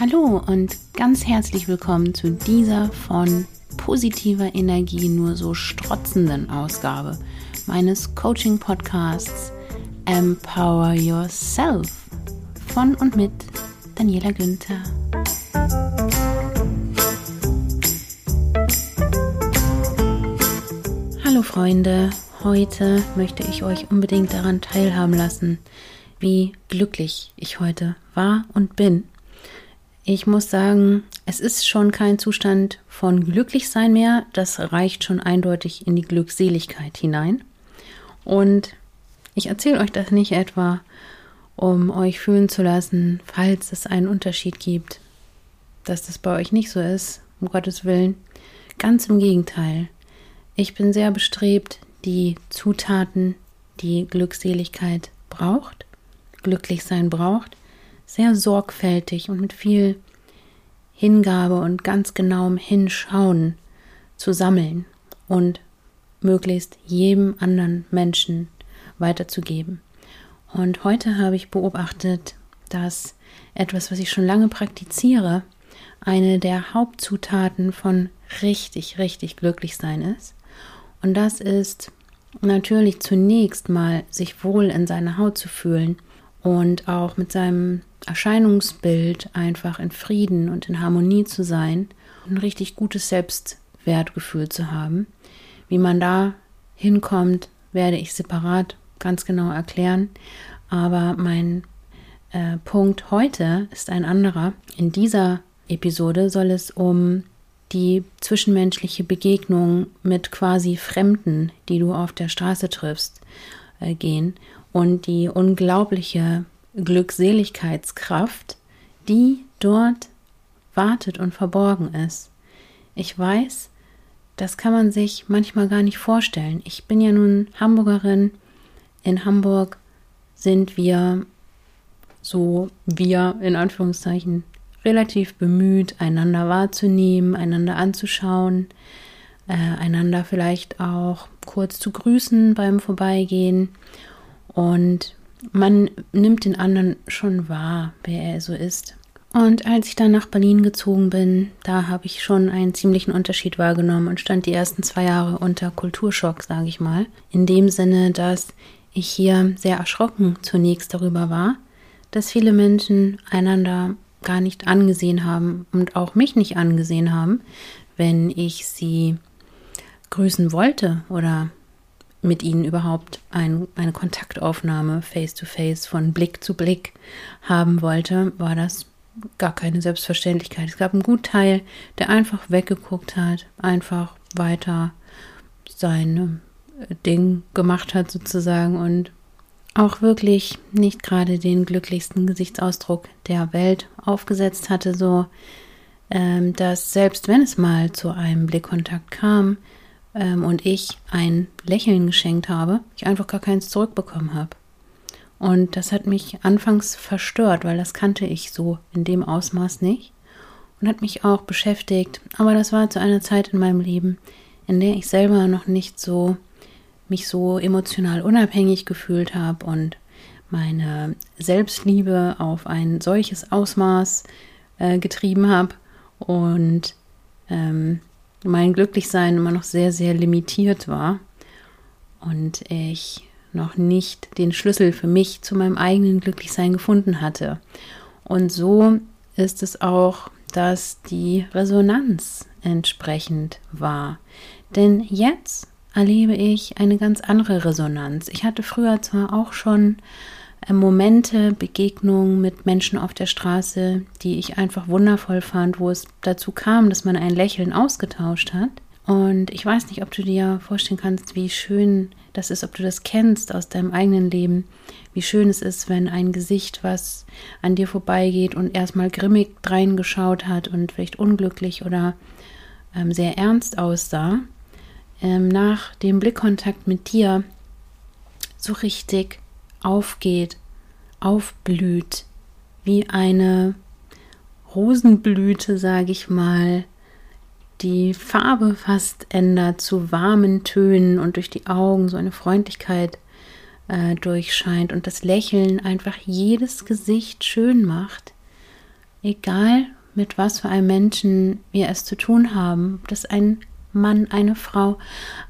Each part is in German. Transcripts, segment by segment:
Hallo und ganz herzlich willkommen zu dieser von positiver Energie nur so strotzenden Ausgabe meines Coaching-Podcasts Empower Yourself von und mit Daniela Günther. Hallo Freunde, heute möchte ich euch unbedingt daran teilhaben lassen, wie glücklich ich heute war und bin. Ich muss sagen, es ist schon kein Zustand von Glücklichsein mehr, das reicht schon eindeutig in die Glückseligkeit hinein. Und ich erzähle euch das nicht etwa, um euch fühlen zu lassen, falls es einen Unterschied gibt, dass das bei euch nicht so ist, um Gottes Willen. Ganz im Gegenteil. Ich bin sehr bestrebt, die Zutaten, die Glückseligkeit braucht, glücklich sein braucht, sehr sorgfältig und mit viel Hingabe und ganz genauem Hinschauen zu sammeln und möglichst jedem anderen Menschen weiterzugeben. Und heute habe ich beobachtet, dass etwas, was ich schon lange praktiziere, eine der Hauptzutaten von richtig, richtig glücklich sein ist. Und das ist natürlich zunächst mal sich wohl in seiner Haut zu fühlen und auch mit seinem Erscheinungsbild einfach in Frieden und in Harmonie zu sein, ein richtig gutes Selbstwertgefühl zu haben. Wie man da hinkommt, werde ich separat ganz genau erklären. Aber mein äh, Punkt heute ist ein anderer. In dieser Episode soll es um die zwischenmenschliche Begegnung mit quasi Fremden, die du auf der Straße triffst, äh, gehen und die unglaubliche Glückseligkeitskraft, die dort wartet und verborgen ist. Ich weiß, das kann man sich manchmal gar nicht vorstellen. Ich bin ja nun Hamburgerin. In Hamburg sind wir so, wir in Anführungszeichen, relativ bemüht, einander wahrzunehmen, einander anzuschauen, äh, einander vielleicht auch kurz zu grüßen beim Vorbeigehen. Und man nimmt den anderen schon wahr, wer er so ist. Und als ich dann nach Berlin gezogen bin, da habe ich schon einen ziemlichen Unterschied wahrgenommen und stand die ersten zwei Jahre unter Kulturschock, sage ich mal. In dem Sinne, dass ich hier sehr erschrocken zunächst darüber war, dass viele Menschen einander gar nicht angesehen haben und auch mich nicht angesehen haben, wenn ich sie grüßen wollte oder mit ihnen überhaupt ein, eine Kontaktaufnahme face-to-face -face von Blick zu Blick haben wollte, war das gar keine Selbstverständlichkeit. Es gab einen guten Teil, der einfach weggeguckt hat, einfach weiter sein Ding gemacht hat sozusagen und auch wirklich nicht gerade den glücklichsten Gesichtsausdruck der Welt aufgesetzt hatte, so ähm, dass selbst wenn es mal zu einem Blickkontakt kam, ähm, und ich ein Lächeln geschenkt habe, ich einfach gar keins zurückbekommen habe. Und das hat mich anfangs verstört, weil das kannte ich so in dem Ausmaß nicht und hat mich auch beschäftigt. Aber das war zu einer Zeit in meinem Leben, in der ich selber noch nicht so mich so emotional unabhängig gefühlt habe und meine Selbstliebe auf ein solches Ausmaß äh, getrieben habe und ähm, mein Glücklichsein immer noch sehr, sehr limitiert war und ich noch nicht den Schlüssel für mich zu meinem eigenen Glücklichsein gefunden hatte. Und so ist es auch, dass die Resonanz entsprechend war. Denn jetzt erlebe ich eine ganz andere Resonanz. Ich hatte früher zwar auch schon Momente, Begegnungen mit Menschen auf der Straße, die ich einfach wundervoll fand, wo es dazu kam, dass man ein Lächeln ausgetauscht hat. Und ich weiß nicht, ob du dir vorstellen kannst, wie schön das ist, ob du das kennst aus deinem eigenen Leben, wie schön es ist, wenn ein Gesicht, was an dir vorbeigeht und erstmal grimmig reingeschaut hat und vielleicht unglücklich oder ähm, sehr ernst aussah, ähm, nach dem Blickkontakt mit dir so richtig aufgeht, aufblüht, wie eine Rosenblüte, sage ich mal, die Farbe fast ändert zu warmen Tönen und durch die Augen so eine Freundlichkeit äh, durchscheint und das Lächeln einfach jedes Gesicht schön macht, egal mit was für einem Menschen wir es zu tun haben, ob das ein Mann, eine Frau,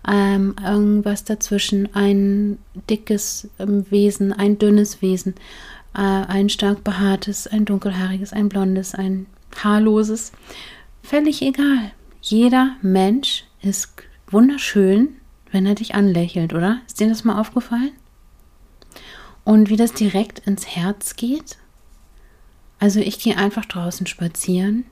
ähm, irgendwas dazwischen, ein dickes ähm, Wesen, ein dünnes Wesen, äh, ein stark behaartes, ein dunkelhaariges, ein blondes, ein haarloses, völlig egal. Jeder Mensch ist wunderschön, wenn er dich anlächelt, oder? Ist dir das mal aufgefallen? Und wie das direkt ins Herz geht? Also ich gehe einfach draußen spazieren,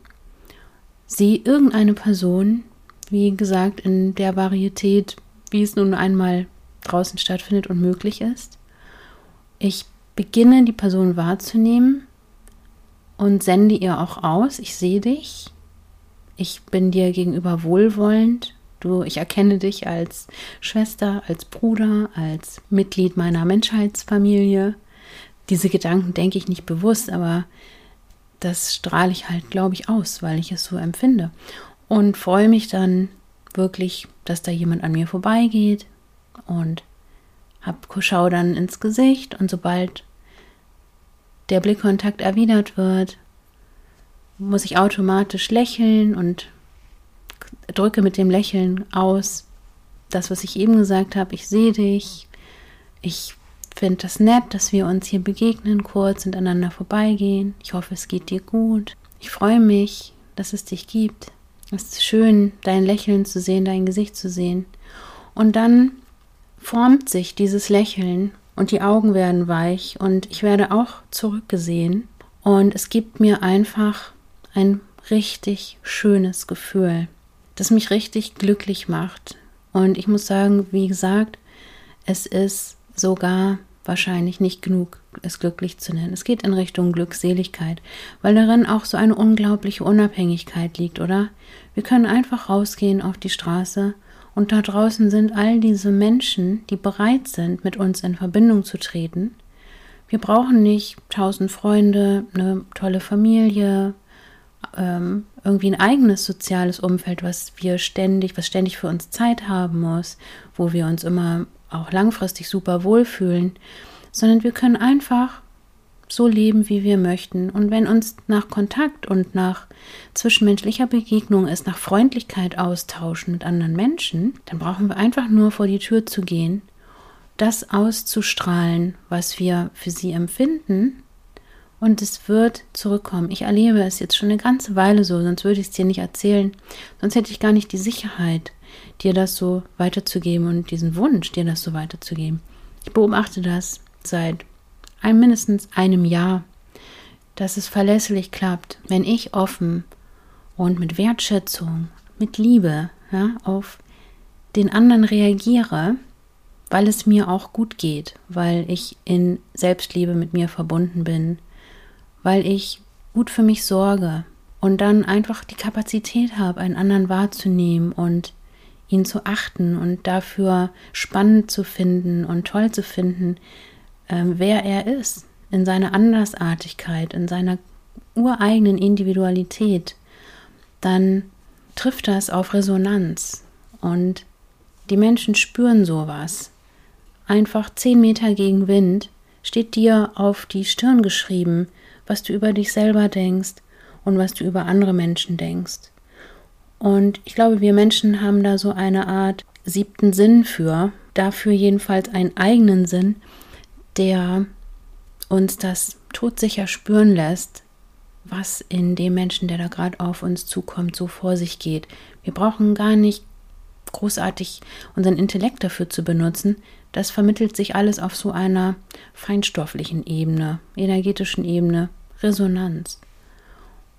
sehe irgendeine Person, wie gesagt, in der Varietät, wie es nun einmal draußen stattfindet und möglich ist. Ich beginne die Person wahrzunehmen und sende ihr auch aus, ich sehe dich, ich bin dir gegenüber wohlwollend, du, ich erkenne dich als Schwester, als Bruder, als Mitglied meiner Menschheitsfamilie. Diese Gedanken denke ich nicht bewusst, aber das strahle ich halt, glaube ich, aus, weil ich es so empfinde. Und freue mich dann wirklich, dass da jemand an mir vorbeigeht und hab, schau dann ins Gesicht und sobald der Blickkontakt erwidert wird, muss ich automatisch lächeln und drücke mit dem Lächeln aus das, was ich eben gesagt habe. Ich sehe dich. Ich finde das nett, dass wir uns hier begegnen, kurz und aneinander vorbeigehen. Ich hoffe, es geht dir gut. Ich freue mich, dass es dich gibt. Es ist schön, dein Lächeln zu sehen, dein Gesicht zu sehen. Und dann formt sich dieses Lächeln und die Augen werden weich und ich werde auch zurückgesehen und es gibt mir einfach ein richtig schönes Gefühl, das mich richtig glücklich macht. Und ich muss sagen, wie gesagt, es ist sogar wahrscheinlich nicht genug, es glücklich zu nennen. Es geht in Richtung Glückseligkeit, weil darin auch so eine unglaubliche Unabhängigkeit liegt, oder? Wir können einfach rausgehen auf die Straße und da draußen sind all diese Menschen, die bereit sind, mit uns in Verbindung zu treten. Wir brauchen nicht tausend Freunde, eine tolle Familie, ähm, irgendwie ein eigenes soziales Umfeld, was wir ständig, was ständig für uns Zeit haben muss, wo wir uns immer auch langfristig super wohlfühlen, sondern wir können einfach so leben, wie wir möchten. Und wenn uns nach Kontakt und nach zwischenmenschlicher Begegnung ist, nach Freundlichkeit austauschen mit anderen Menschen, dann brauchen wir einfach nur vor die Tür zu gehen, das auszustrahlen, was wir für sie empfinden. Und es wird zurückkommen. Ich erlebe es jetzt schon eine ganze Weile so, sonst würde ich es dir nicht erzählen. Sonst hätte ich gar nicht die Sicherheit, dir das so weiterzugeben und diesen Wunsch, dir das so weiterzugeben. Ich beobachte das seit ein, mindestens einem Jahr, dass es verlässlich klappt, wenn ich offen und mit Wertschätzung, mit Liebe ja, auf den anderen reagiere, weil es mir auch gut geht, weil ich in Selbstliebe mit mir verbunden bin, weil ich gut für mich sorge und dann einfach die Kapazität habe, einen anderen wahrzunehmen und ihn zu achten und dafür spannend zu finden und toll zu finden, ähm, wer er ist, in seiner Andersartigkeit, in seiner ureigenen Individualität, dann trifft das auf Resonanz und die Menschen spüren sowas. Einfach zehn Meter gegen Wind steht dir auf die Stirn geschrieben, was du über dich selber denkst und was du über andere Menschen denkst. Und ich glaube, wir Menschen haben da so eine Art siebten Sinn für, dafür jedenfalls einen eigenen Sinn, der uns das todsicher spüren lässt, was in dem Menschen, der da gerade auf uns zukommt, so vor sich geht. Wir brauchen gar nicht großartig unseren Intellekt dafür zu benutzen. Das vermittelt sich alles auf so einer feinstofflichen Ebene, energetischen Ebene, Resonanz.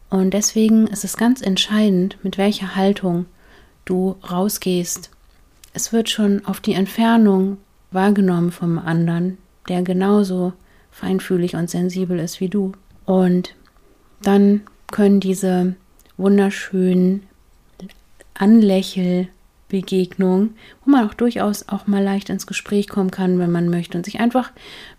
Und deswegen ist es ganz entscheidend, mit welcher Haltung du rausgehst. Es wird schon auf die Entfernung wahrgenommen vom anderen, der genauso feinfühlig und sensibel ist wie du. Und dann können diese wunderschönen Anlächelbegegnungen, wo man auch durchaus auch mal leicht ins Gespräch kommen kann, wenn man möchte und sich einfach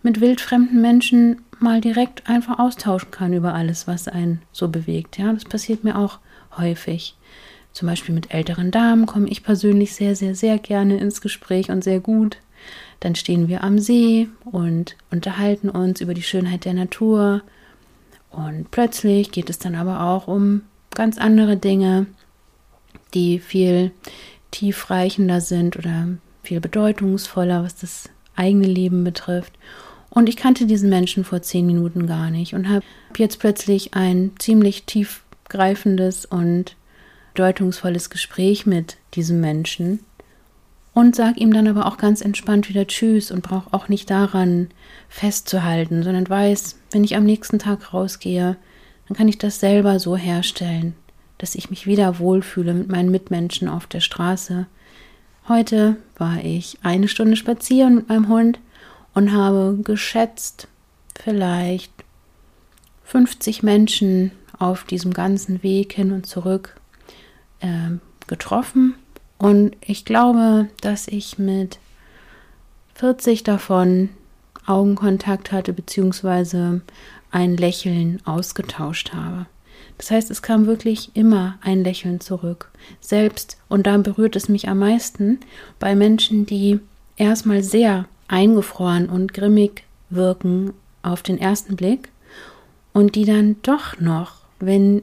mit wildfremden Menschen mal direkt einfach austauschen kann über alles, was einen so bewegt. Ja, das passiert mir auch häufig. Zum Beispiel mit älteren Damen komme ich persönlich sehr, sehr, sehr gerne ins Gespräch und sehr gut. Dann stehen wir am See und unterhalten uns über die Schönheit der Natur Und plötzlich geht es dann aber auch um ganz andere Dinge, die viel tiefreichender sind oder viel bedeutungsvoller, was das eigene Leben betrifft. Und ich kannte diesen Menschen vor zehn Minuten gar nicht und habe jetzt plötzlich ein ziemlich tiefgreifendes und bedeutungsvolles Gespräch mit diesem Menschen und sag ihm dann aber auch ganz entspannt wieder Tschüss und brauche auch nicht daran festzuhalten, sondern weiß, wenn ich am nächsten Tag rausgehe, dann kann ich das selber so herstellen, dass ich mich wieder wohlfühle mit meinen Mitmenschen auf der Straße. Heute war ich eine Stunde spazieren mit meinem Hund und habe geschätzt vielleicht 50 Menschen auf diesem ganzen Weg hin und zurück äh, getroffen. Und ich glaube, dass ich mit 40 davon Augenkontakt hatte, beziehungsweise ein Lächeln ausgetauscht habe. Das heißt, es kam wirklich immer ein Lächeln zurück. Selbst, und da berührt es mich am meisten, bei Menschen, die erstmal sehr eingefroren und grimmig wirken auf den ersten Blick und die dann doch noch, wenn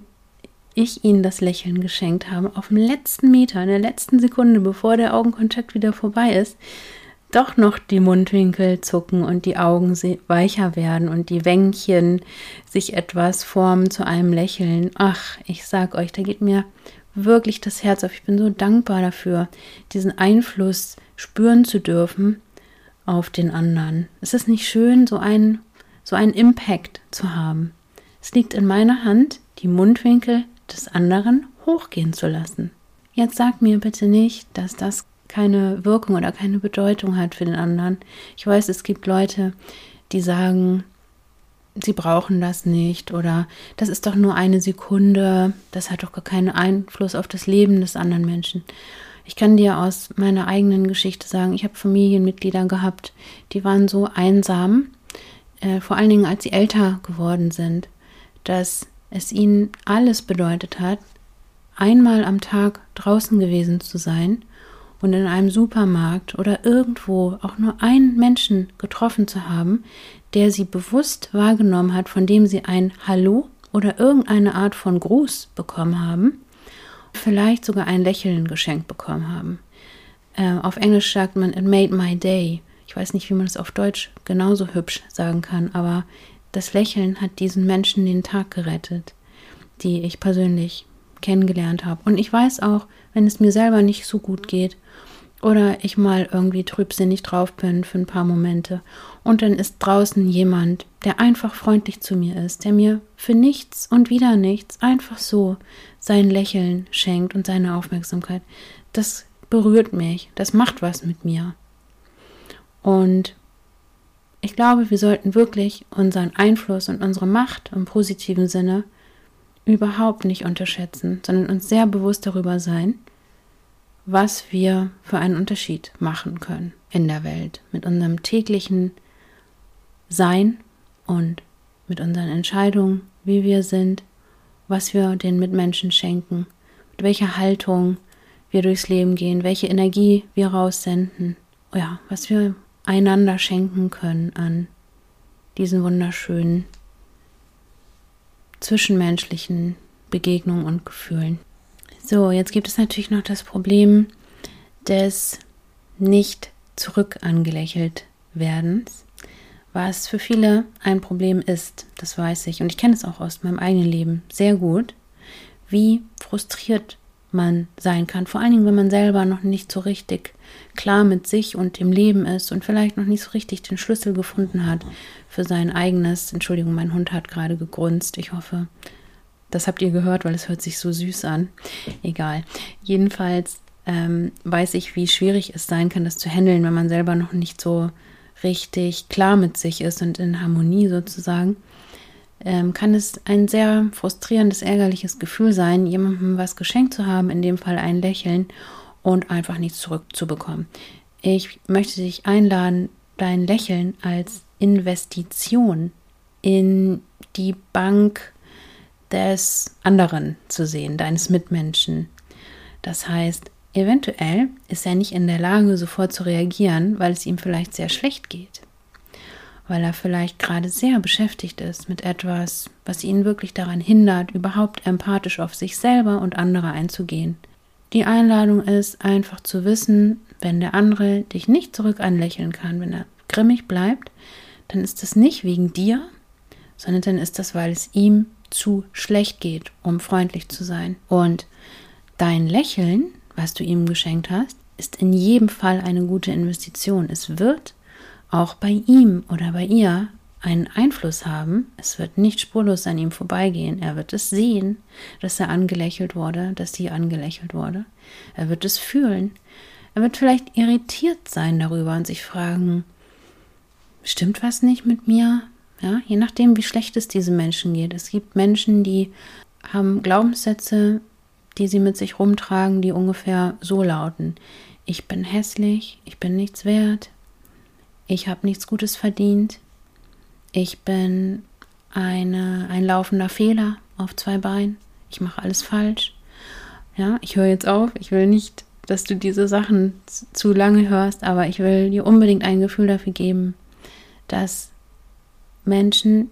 ich ihnen das Lächeln geschenkt habe, auf dem letzten Meter, in der letzten Sekunde, bevor der Augenkontakt wieder vorbei ist, doch noch die Mundwinkel zucken und die Augen weicher werden und die Wänkchen sich etwas formen zu einem Lächeln. Ach, ich sag euch, da geht mir wirklich das Herz auf. Ich bin so dankbar dafür, diesen Einfluss spüren zu dürfen auf den anderen. Es ist nicht schön, so einen, so einen Impact zu haben. Es liegt in meiner Hand, die Mundwinkel des anderen hochgehen zu lassen. Jetzt sag mir bitte nicht, dass das keine Wirkung oder keine Bedeutung hat für den anderen. Ich weiß, es gibt Leute, die sagen, sie brauchen das nicht oder das ist doch nur eine Sekunde, das hat doch gar keinen Einfluss auf das Leben des anderen Menschen. Ich kann dir aus meiner eigenen Geschichte sagen, ich habe Familienmitglieder gehabt, die waren so einsam, äh, vor allen Dingen als sie älter geworden sind, dass es ihnen alles bedeutet hat, einmal am Tag draußen gewesen zu sein und in einem Supermarkt oder irgendwo auch nur einen Menschen getroffen zu haben, der sie bewusst wahrgenommen hat, von dem sie ein Hallo oder irgendeine Art von Gruß bekommen haben, vielleicht sogar ein Lächeln geschenkt bekommen haben. Äh, auf Englisch sagt man, it made my day. Ich weiß nicht, wie man es auf Deutsch genauso hübsch sagen kann, aber das Lächeln hat diesen Menschen den Tag gerettet, die ich persönlich kennengelernt habe. Und ich weiß auch, wenn es mir selber nicht so gut geht oder ich mal irgendwie trübsinnig drauf bin für ein paar Momente und dann ist draußen jemand, der einfach freundlich zu mir ist, der mir für nichts und wieder nichts einfach so sein Lächeln schenkt und seine Aufmerksamkeit. Das berührt mich, das macht was mit mir. Und ich glaube, wir sollten wirklich unseren Einfluss und unsere Macht im positiven Sinne überhaupt nicht unterschätzen, sondern uns sehr bewusst darüber sein, was wir für einen Unterschied machen können in der Welt mit unserem täglichen Sein und mit unseren Entscheidungen, wie wir sind, was wir den Mitmenschen schenken, mit welcher Haltung wir durchs Leben gehen, welche Energie wir raussenden, ja, was wir einander schenken können an diesen wunderschönen zwischenmenschlichen Begegnungen und Gefühlen. So, jetzt gibt es natürlich noch das Problem des nicht zurück angelächelt werdens, was für viele ein Problem ist, das weiß ich. Und ich kenne es auch aus meinem eigenen Leben sehr gut, wie frustriert man sein kann, vor allen Dingen, wenn man selber noch nicht so richtig klar mit sich und dem Leben ist und vielleicht noch nicht so richtig den Schlüssel gefunden hat für sein eigenes, Entschuldigung, mein Hund hat gerade gegrunzt, ich hoffe, das habt ihr gehört, weil es hört sich so süß an. Egal. Jedenfalls ähm, weiß ich, wie schwierig es sein kann, das zu handeln, wenn man selber noch nicht so richtig klar mit sich ist und in Harmonie sozusagen. Ähm, kann es ein sehr frustrierendes, ärgerliches Gefühl sein, jemandem was geschenkt zu haben, in dem Fall ein Lächeln und einfach nichts zurückzubekommen. Ich möchte dich einladen, dein Lächeln als Investition in die Bank des anderen zu sehen, deines Mitmenschen. Das heißt, eventuell ist er nicht in der Lage, sofort zu reagieren, weil es ihm vielleicht sehr schlecht geht. weil er vielleicht gerade sehr beschäftigt ist mit etwas, was ihn wirklich daran hindert, überhaupt empathisch auf sich selber und andere einzugehen. Die Einladung ist einfach zu wissen, wenn der andere dich nicht zurück anlächeln kann, wenn er grimmig bleibt, dann ist das nicht wegen dir, sondern dann ist das, weil es ihm zu schlecht geht, um freundlich zu sein. Und dein Lächeln, was du ihm geschenkt hast, ist in jedem Fall eine gute Investition. Es wird auch bei ihm oder bei ihr einen Einfluss haben. Es wird nicht spurlos an ihm vorbeigehen. Er wird es sehen, dass er angelächelt wurde, dass sie angelächelt wurde. Er wird es fühlen. Er wird vielleicht irritiert sein darüber und sich fragen, stimmt was nicht mit mir? Ja, je nachdem, wie schlecht es diesen Menschen geht. Es gibt Menschen, die haben Glaubenssätze, die sie mit sich rumtragen, die ungefähr so lauten. Ich bin hässlich, ich bin nichts wert, ich habe nichts Gutes verdient, ich bin eine, ein laufender Fehler auf zwei Beinen, ich mache alles falsch. Ja, ich höre jetzt auf, ich will nicht, dass du diese Sachen zu lange hörst, aber ich will dir unbedingt ein Gefühl dafür geben, dass Menschen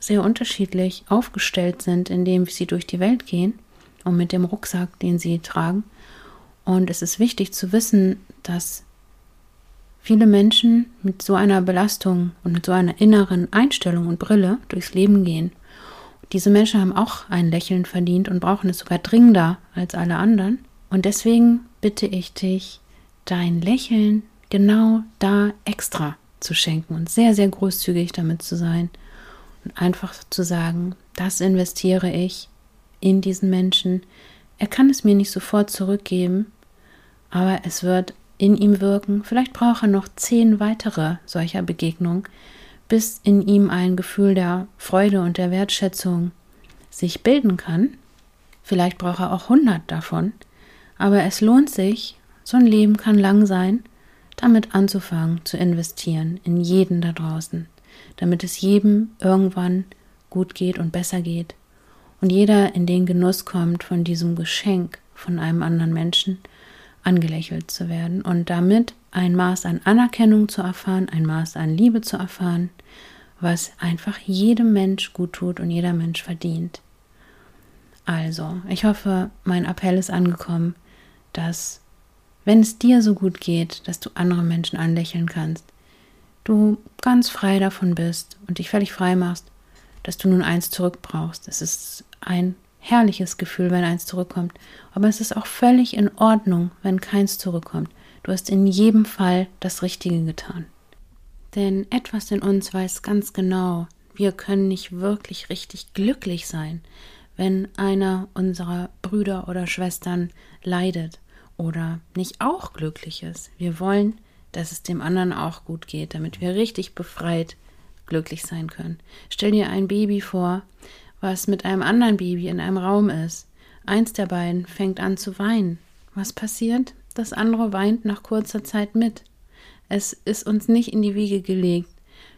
sehr unterschiedlich aufgestellt sind, indem sie durch die Welt gehen und mit dem Rucksack, den sie tragen. Und es ist wichtig zu wissen, dass viele Menschen mit so einer Belastung und mit so einer inneren Einstellung und Brille durchs Leben gehen. Diese Menschen haben auch ein Lächeln verdient und brauchen es sogar dringender als alle anderen. Und deswegen bitte ich dich, dein Lächeln genau da extra zu schenken und sehr, sehr großzügig damit zu sein und einfach zu sagen, das investiere ich in diesen Menschen. Er kann es mir nicht sofort zurückgeben, aber es wird in ihm wirken. Vielleicht braucht er noch zehn weitere solcher Begegnungen, bis in ihm ein Gefühl der Freude und der Wertschätzung sich bilden kann. Vielleicht braucht er auch hundert davon, aber es lohnt sich, so ein Leben kann lang sein, damit anzufangen zu investieren in jeden da draußen, damit es jedem irgendwann gut geht und besser geht und jeder in den Genuss kommt von diesem Geschenk von einem anderen Menschen angelächelt zu werden und damit ein Maß an Anerkennung zu erfahren, ein Maß an Liebe zu erfahren, was einfach jedem Mensch gut tut und jeder Mensch verdient. Also, ich hoffe, mein Appell ist angekommen, dass wenn es dir so gut geht, dass du andere Menschen anlächeln kannst, du ganz frei davon bist und dich völlig frei machst, dass du nun eins zurück brauchst. Es ist ein herrliches Gefühl, wenn eins zurückkommt, aber es ist auch völlig in Ordnung, wenn keins zurückkommt. Du hast in jedem Fall das Richtige getan. Denn etwas in uns weiß ganz genau, wir können nicht wirklich richtig glücklich sein, wenn einer unserer Brüder oder Schwestern leidet oder nicht auch glücklich ist. Wir wollen, dass es dem anderen auch gut geht, damit wir richtig befreit glücklich sein können. Stell dir ein Baby vor, was mit einem anderen Baby in einem Raum ist. Eins der beiden fängt an zu weinen. Was passiert? Das andere weint nach kurzer Zeit mit. Es ist uns nicht in die Wiege gelegt,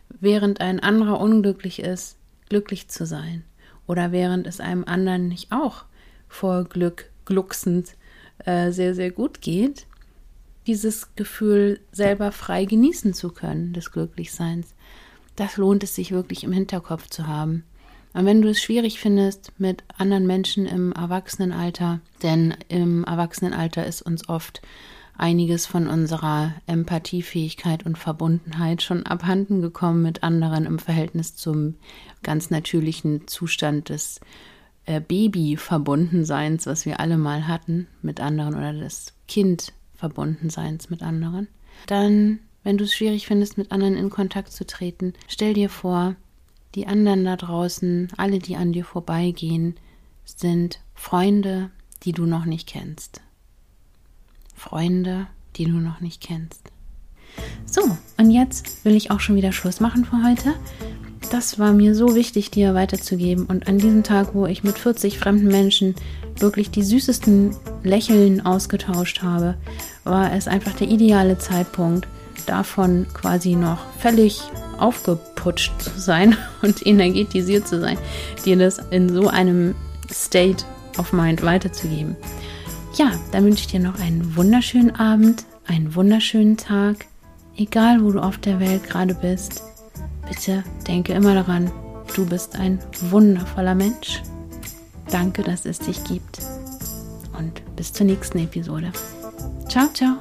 während ein anderer unglücklich ist, glücklich zu sein. Oder während es einem anderen nicht auch vor Glück glucksend äh, sehr, sehr gut geht, dieses Gefühl selber frei genießen zu können, des Glücklichseins. Das lohnt es sich wirklich im Hinterkopf zu haben. Und wenn du es schwierig findest mit anderen Menschen im Erwachsenenalter, denn im Erwachsenenalter ist uns oft einiges von unserer Empathiefähigkeit und Verbundenheit schon abhanden gekommen mit anderen im Verhältnis zum ganz natürlichen Zustand des äh, Baby-Verbundenseins, was wir alle mal hatten mit anderen oder das Kind-Verbundenseins mit anderen, dann, wenn du es schwierig findest, mit anderen in Kontakt zu treten, stell dir vor, die anderen da draußen, alle, die an dir vorbeigehen, sind Freunde, die du noch nicht kennst. Freunde, die du noch nicht kennst. So, und jetzt will ich auch schon wieder Schluss machen für heute das war mir so wichtig, dir weiterzugeben. Und an diesem Tag, wo ich mit 40 fremden Menschen wirklich die süßesten Lächeln ausgetauscht habe, war es einfach der ideale Zeitpunkt, davon quasi noch völlig aufgeputscht zu sein und energetisiert zu sein, dir das in so einem State of Mind weiterzugeben. Ja, dann wünsche ich dir noch einen wunderschönen Abend, einen wunderschönen Tag, egal wo du auf der Welt gerade bist. Bitte denke immer daran, du bist ein wundervoller Mensch. Danke, dass es dich gibt. Und bis zur nächsten Episode. Ciao, ciao.